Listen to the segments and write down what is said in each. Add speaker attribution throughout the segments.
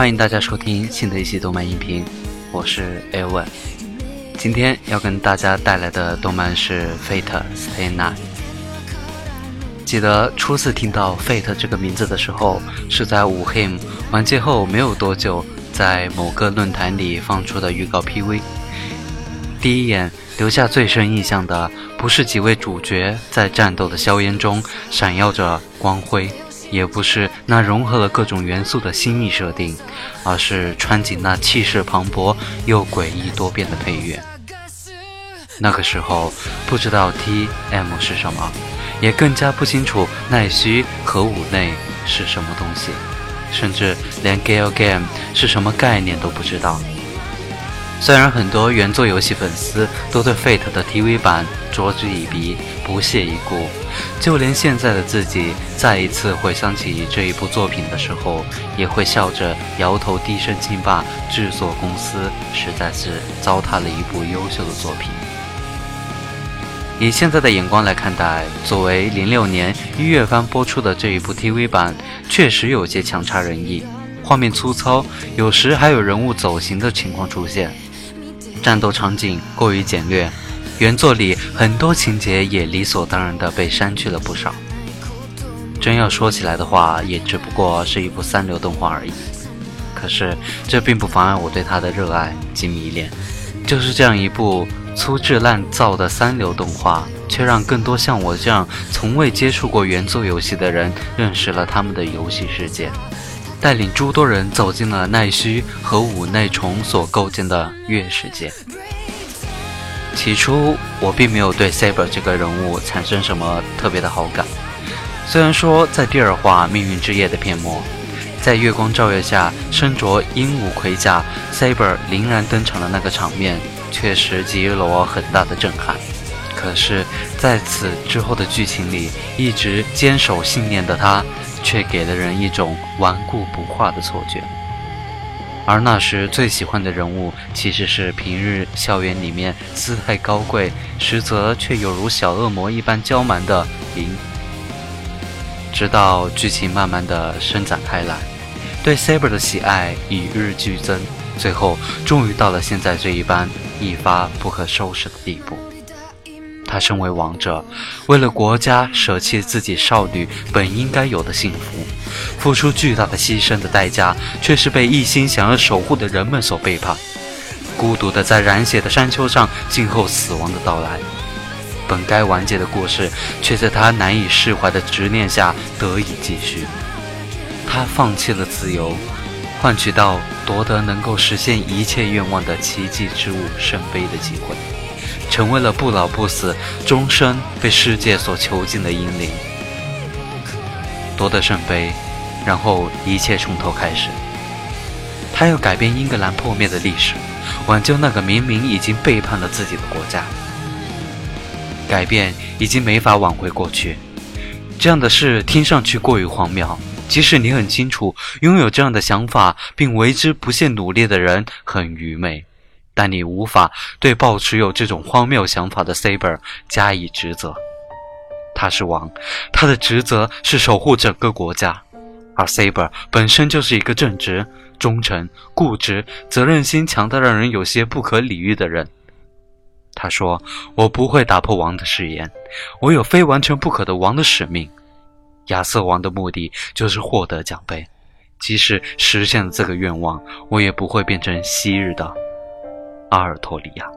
Speaker 1: 欢迎大家收听新的一期动漫音频，我是 A One。今天要跟大家带来的动漫是《Fate Stay Night》。记得初次听到 Fate 这个名字的时候，是在五 Him 完结后没有多久，在某个论坛里放出的预告 PV。第一眼留下最深印象的，不是几位主角在战斗的硝烟中闪耀着光辉，也不是那融合了各种元素的新意设定，而是川井那气势磅礴又诡异多变的配乐。那个时候不知道 T M 是什么，也更加不清楚奈须和五内是什么东西，甚至连 Gal Game 是什么概念都不知道。虽然很多原作游戏粉丝都对 Fate 的 TV 版嗤之以鼻、不屑一顾，就连现在的自己再一次回想起这一部作品的时候，也会笑着摇头，低声轻骂制作公司实在是糟蹋了一部优秀的作品。以现在的眼光来看待，作为零六年一月番播出的这一部 TV 版，确实有些强差人意，画面粗糙，有时还有人物走形的情况出现。战斗场景过于简略，原作里很多情节也理所当然的被删去了不少。真要说起来的话，也只不过是一部三流动画而已。可是这并不妨碍我对它的热爱及迷恋。就是这样一部粗制滥造的三流动画，却让更多像我这样从未接触过原作游戏的人认识了他们的游戏世界。带领诸多人走进了奈须和五内重所构建的月世界。起初，我并没有对 Saber 这个人物产生什么特别的好感。虽然说在第二话《命运之夜》的片末，在月光照耀下，身着鹦鹉盔甲 Saber 凛然登场的那个场面，确实给予了我很大的震撼。可是，在此之后的剧情里，一直坚守信念的他。却给了人一种顽固不化的错觉，而那时最喜欢的人物其实是平日校园里面姿态高贵，实则却有如小恶魔一般娇蛮的银。直到剧情慢慢的伸展开来，对 Saber 的喜爱与日俱增，最后终于到了现在这一般一发不可收拾的地步。他身为王者，为了国家舍弃自己少女本应该有的幸福，付出巨大的牺牲的代价，却是被一心想要守护的人们所背叛，孤独的在染血的山丘上静候死亡的到来。本该完结的故事，却在他难以释怀的执念下得以继续。他放弃了自由，换取到夺得能够实现一切愿望的奇迹之物圣杯的机会。成为了不老不死、终生被世界所囚禁的英灵，夺得圣杯，然后一切从头开始。他要改变英格兰破灭的历史，挽救那个明明已经背叛了自己的国家。改变已经没法挽回过去，这样的事听上去过于荒谬。即使你很清楚，拥有这样的想法并为之不懈努力的人很愚昧。但你无法对抱持有这种荒谬想法的 Saber 加以指责。他是王，他的职责是守护整个国家，而 Saber 本身就是一个正直、忠诚、固执、责任心强到让人有些不可理喻的人。他说：“我不会打破王的誓言，我有非完成不可的王的使命。亚瑟王的目的就是获得奖杯，即使实现了这个愿望，我也不会变成昔日的。”阿尔托利亚，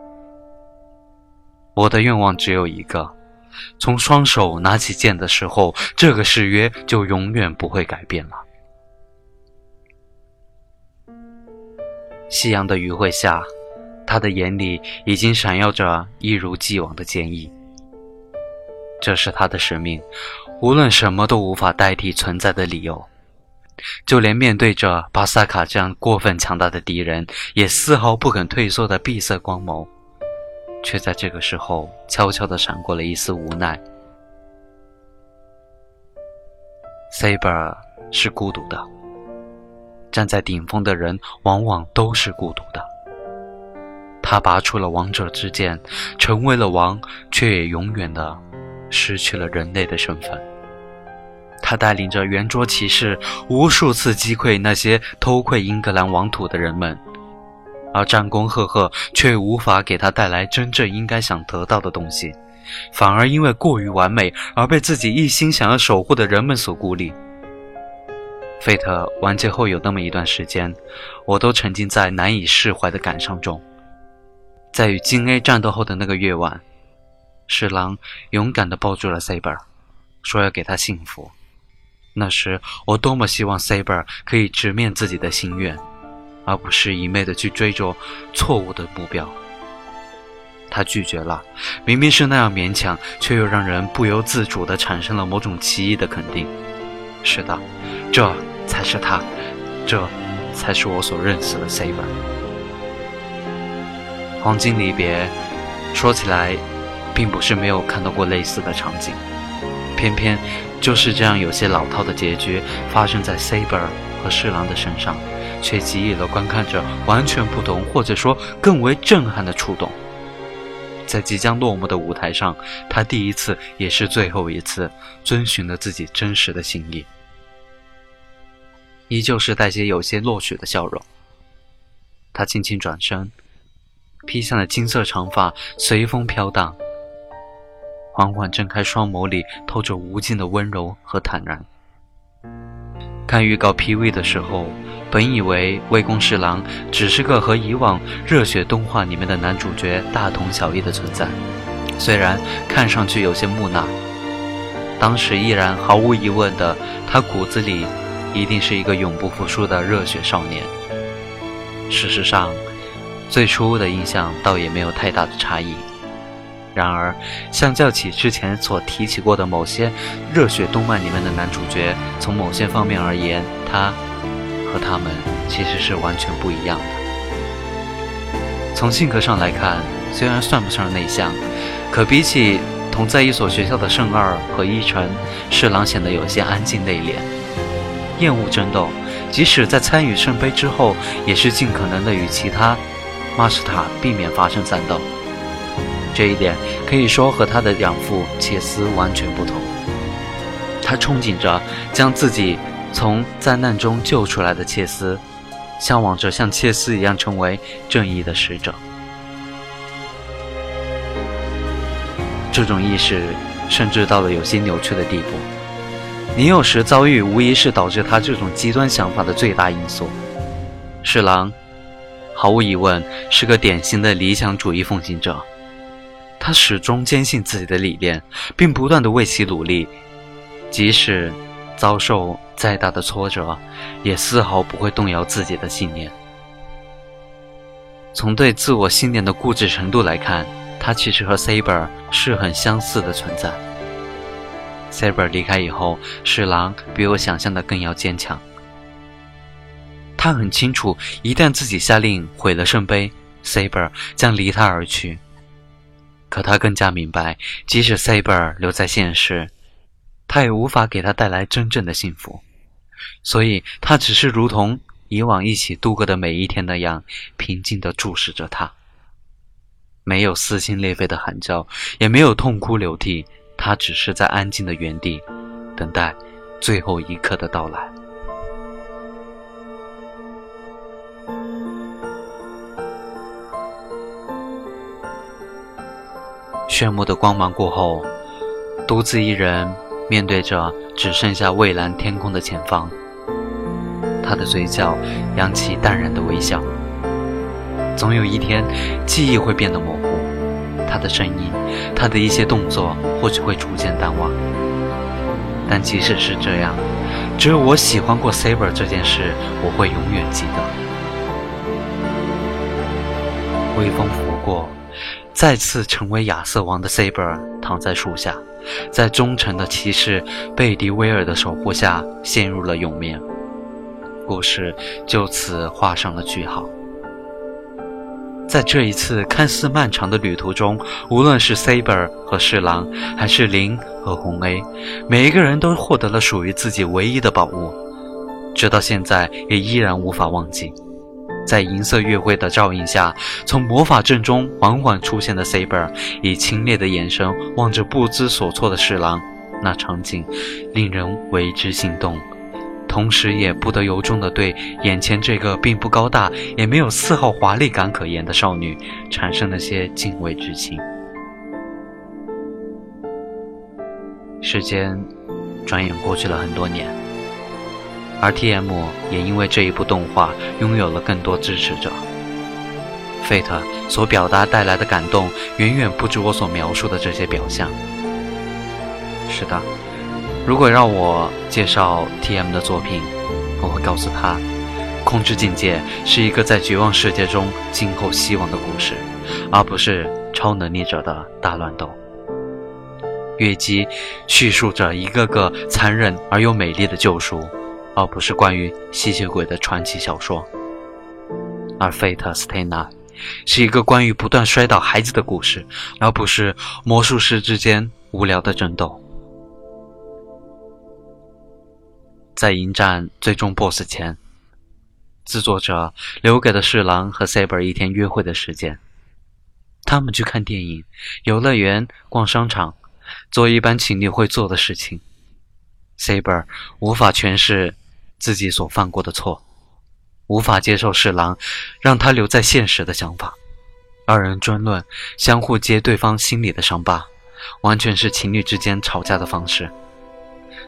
Speaker 1: 我的愿望只有一个：从双手拿起剑的时候，这个誓约就永远不会改变了。夕阳的余晖下，他的眼里已经闪耀着一如既往的坚毅。这是他的使命，无论什么都无法代替存在的理由。就连面对着巴萨卡这样过分强大的敌人，也丝毫不肯退缩的闭塞光眸，却在这个时候悄悄地闪过了一丝无奈。Saber 是孤独的，站在顶峰的人往往都是孤独的。他拔出了王者之剑，成为了王，却也永远的失去了人类的身份。他带领着圆桌骑士无数次击溃那些偷窥英格兰王土的人们，而战功赫赫却无法给他带来真正应该想得到的东西，反而因为过于完美而被自己一心想要守护的人们所孤立。费特完结后有那么一段时间，我都沉浸在难以释怀的感伤中。在与金 A 战斗后的那个夜晚，侍郎勇敢地抱住了 Saber，说要给他幸福。那时我多么希望 Saber 可以直面自己的心愿，而不是一昧的去追逐错误的目标。他拒绝了，明明是那样勉强，却又让人不由自主地产生了某种奇异的肯定。是的，这才是他，这才是我所认识的 Saber。黄金离别，说起来，并不是没有看到过类似的场景，偏偏就是这样有些老套的结局发生在 Saber 和侍郎的身上，却给予了观看者完全不同或者说更为震撼的触动。在即将落幕的舞台上，他第一次也是最后一次遵循了自己真实的心意，依旧是带些有些落雪的笑容。他轻轻转身。披上的金色长发随风飘荡，缓缓睁开双眸，里透着无尽的温柔和坦然。看预告 PV 的时候，本以为魏公侍郎只是个和以往热血动画里面的男主角大同小异的存在，虽然看上去有些木讷，当时依然毫无疑问的，他骨子里一定是一个永不服输的热血少年。事实上。最初的印象倒也没有太大的差异，然而，相较起之前所提起过的某些热血动漫里面的男主角，从某些方面而言，他和他们其实是完全不一样的。从性格上来看，虽然算不上内向，可比起同在一所学校的圣二和伊晨，侍郎显得有些安静内敛，厌恶争斗，即使在参与圣杯之后，也是尽可能的与其他。马斯塔避免发生战斗，这一点可以说和他的养父切斯完全不同。他憧憬着将自己从灾难中救出来的切斯，向往着像切斯一样成为正义的使者。这种意识甚至到了有些扭曲的地步。你有时遭遇无疑是导致他这种极端想法的最大因素。侍郎。毫无疑问，是个典型的理想主义奉行者。他始终坚信自己的理念，并不断的为其努力，即使遭受再大的挫折，也丝毫不会动摇自己的信念。从对自我信念的固执程度来看，他其实和 Saber 是很相似的存在。Saber 离开以后，侍郎比我想象的更要坚强。他很清楚，一旦自己下令毁了圣杯，Saber 将离他而去。可他更加明白，即使 Saber 留在现实，他也无法给他带来真正的幸福。所以，他只是如同以往一起度过的每一天那样，平静地注视着他。没有撕心裂肺的喊叫，也没有痛哭流涕，他只是在安静的原地，等待最后一刻的到来。炫目的光芒过后，独自一人面对着只剩下蔚蓝天空的前方。他的嘴角扬起淡然的微笑。总有一天，记忆会变得模糊，他的声音，他的一些动作或许会逐渐淡忘。但即使是这样，只有我喜欢过 Saber 这件事，我会永远记得。微风拂过。再次成为亚瑟王的 Saber 躺在树下，在忠诚的骑士贝迪威尔的守护下陷入了永眠。故事就此画上了句号。在这一次看似漫长的旅途中，无论是 Saber 和侍郎，还是林和红 A，每一个人都获得了属于自己唯一的宝物，直到现在也依然无法忘记。在银色月辉的照映下，从魔法阵中缓缓出现的 Saber，以清冽的眼神望着不知所措的侍郎，那场景令人为之心动，同时也不得由衷地对眼前这个并不高大，也没有丝毫华丽感可言的少女产生了些敬畏之情。时间转眼过去了很多年，而 T.M 也因为这一部动画拥有了更多支持者。Fate 所表达带来的感动，远远不止我所描述的这些表象。是的，如果让我介绍 T.M 的作品，我会告诉他，《控制境界》是一个在绝望世界中今后希望的故事，而不是超能力者的大乱斗。《月姬》叙述着一个个残忍而又美丽的救赎，而不是关于吸血鬼的传奇小说。而《Fate astana》是一个关于不断摔倒孩子的故事，而不是魔术师之间无聊的争斗。在迎战最终 BOSS 前，制作者留给了侍郎和 Saber 一天约会的时间。他们去看电影、游乐园、逛商场。做一般情侣会做的事情，Saber 无法诠释自己所犯过的错，无法接受侍郎让他留在现实的想法。二人争论，相互揭对方心里的伤疤，完全是情侣之间吵架的方式。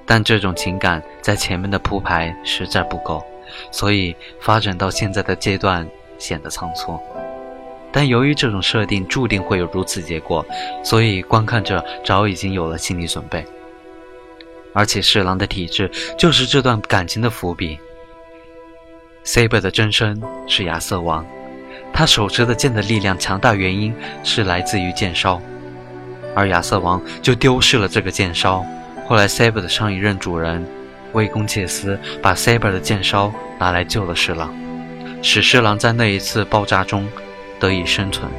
Speaker 1: 但这种情感在前面的铺排实在不够，所以发展到现在的阶段显得仓促。但由于这种设定注定会有如此结果，所以观看者早已经有了心理准备。而且侍郎的体质就是这段感情的伏笔。Saber 的真身是亚瑟王，他手持的剑的力量强大，原因是来自于剑烧，而亚瑟王就丢失了这个剑烧。后来 Saber 的上一任主人威公切斯把 Saber 的剑烧拿来救了侍郎，使侍郎在那一次爆炸中。得以生存，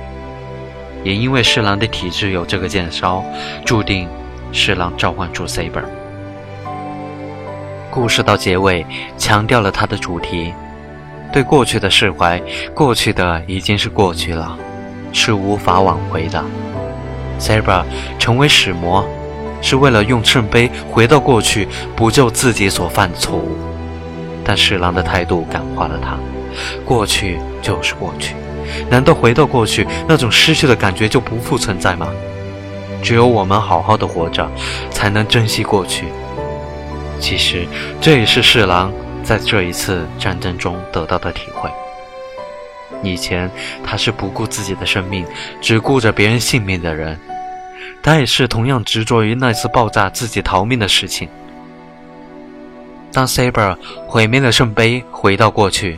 Speaker 1: 也因为侍郎的体质有这个剑烧，注定侍郎召唤出 Saber。故事到结尾强调了它的主题：对过去的释怀。过去的已经是过去了，是无法挽回的。Saber 成为使魔，是为了用圣杯回到过去，补救自己所犯的错误。但侍郎的态度感化了他：过去就是过去。难道回到过去，那种失去的感觉就不复存在吗？只有我们好好的活着，才能珍惜过去。其实，这也是侍郎在这一次战争中得到的体会。以前他是不顾自己的生命，只顾着别人性命的人，他也是同样执着于那次爆炸自己逃命的事情。当 Saber 毁灭了圣杯，回到过去。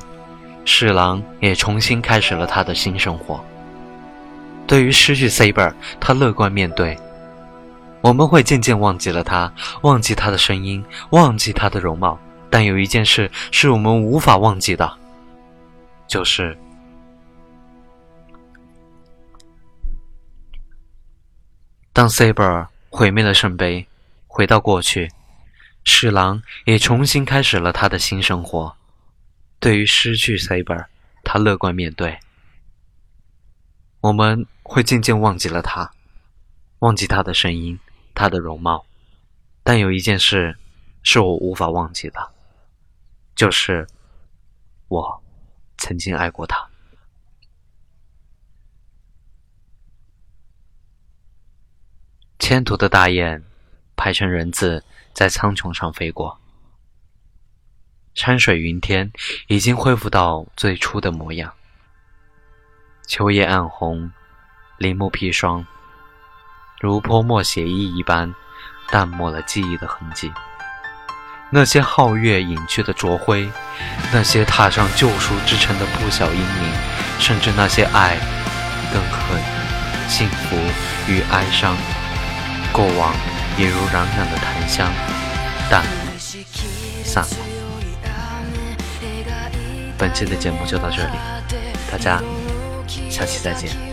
Speaker 1: 侍郎也重新开始了他的新生活。对于失去 Saber，他乐观面对。我们会渐渐忘记了他，忘记他的声音，忘记他的容貌。但有一件事是我们无法忘记的，就是当 Saber 毁灭了圣杯，回到过去，侍郎也重新开始了他的新生活。对于失去 Saber，他乐观面对。我们会渐渐忘记了他，忘记他的声音，他的容貌。但有一件事是我无法忘记的，就是我曾经爱过他。千途的大雁排成人字，在苍穹上飞过。山水云天已经恢复到最初的模样。秋叶暗红，林木披霜，如泼墨写意一般，淡漠了记忆的痕迹。那些皓月隐去的灼灰，那些踏上救赎之城的不朽英灵，甚至那些爱、跟恨、幸福与哀伤，过往也如冉冉的檀香，淡散了。本期的节目就到这里，大家下期再见。